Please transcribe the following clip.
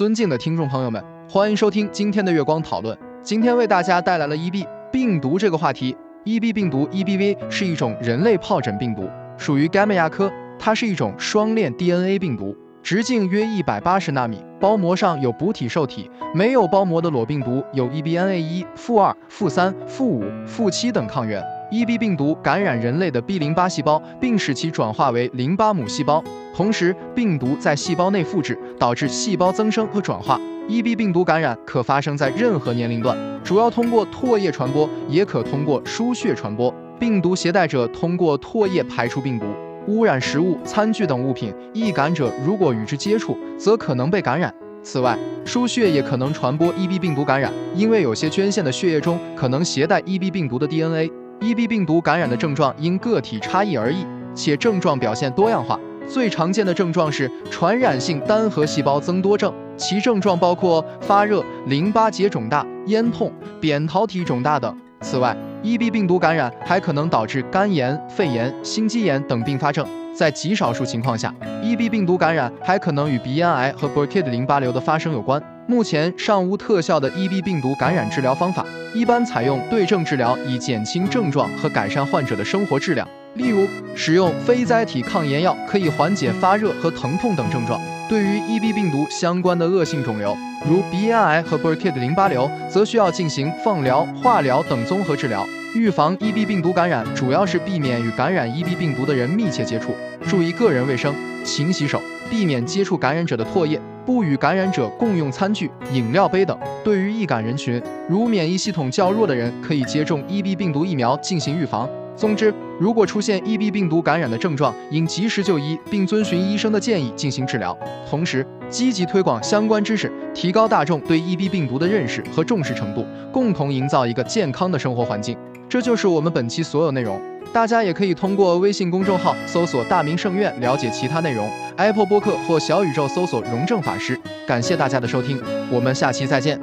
尊敬的听众朋友们，欢迎收听今天的月光讨论。今天为大家带来了 EB 病毒这个话题。EB 病毒 EBV 是一种人类疱疹病毒，属于 gamma 亚科。它是一种双链 DNA 病毒，直径约一百八十纳米，包膜上有补体受体。没有包膜的裸病毒有 EBNA1、负二、负三、负五、负七等抗原。EB 病毒感染人类的 B 淋巴细胞，并使其转化为淋巴母细胞，同时病毒在细胞内复制，导致细胞增生和转化。EB 病毒感染可发生在任何年龄段，主要通过唾液传播，也可通过输血传播。病毒携带者通过唾液排出病毒，污染食物、餐具等物品，易感者如果与之接触，则可能被感染。此外，输血也可能传播 EB 病毒感染，因为有些捐献的血液中可能携带 EB 病毒的 DNA。EB 病毒感染的症状因个体差异而异，且症状表现多样化。最常见的症状是传染性单核细胞增多症，其症状包括发热、淋巴结肿大、咽痛、扁桃体肿大等。此外，EB 病毒感染还可能导致肝炎、肺炎、心肌炎等并发症。在极少数情况下，EB 病毒感染还可能与鼻咽癌和 Burkitt 淋巴瘤的发生有关。目前尚无特效的 EB 病毒感染治疗方法，一般采用对症治疗以减轻症状和改善患者的生活质量。例如，使用非甾体抗炎药可以缓解发热和疼痛等症状。对于 EB 病毒相关的恶性肿瘤，如鼻咽癌和 Burkitt 淋巴瘤，则需要进行放疗、化疗等综合治疗。预防 EB 病毒感染，主要是避免与感染 EB 病毒的人密切接触，注意个人卫生，勤洗手，避免接触感染者的唾液，不与感染者共用餐具、饮料杯等。对于易感人群，如免疫系统较弱的人，可以接种 EB 病毒疫苗进行预防。总之，如果出现 EB 病毒感染的症状，应及时就医，并遵循医生的建议进行治疗。同时，积极推广相关知识，提高大众对 EB 病毒的认识和重视程度，共同营造一个健康的生活环境。这就是我们本期所有内容。大家也可以通过微信公众号搜索“大明圣院”了解其他内容，Apple 播客或小宇宙搜索“荣正法师”。感谢大家的收听，我们下期再见。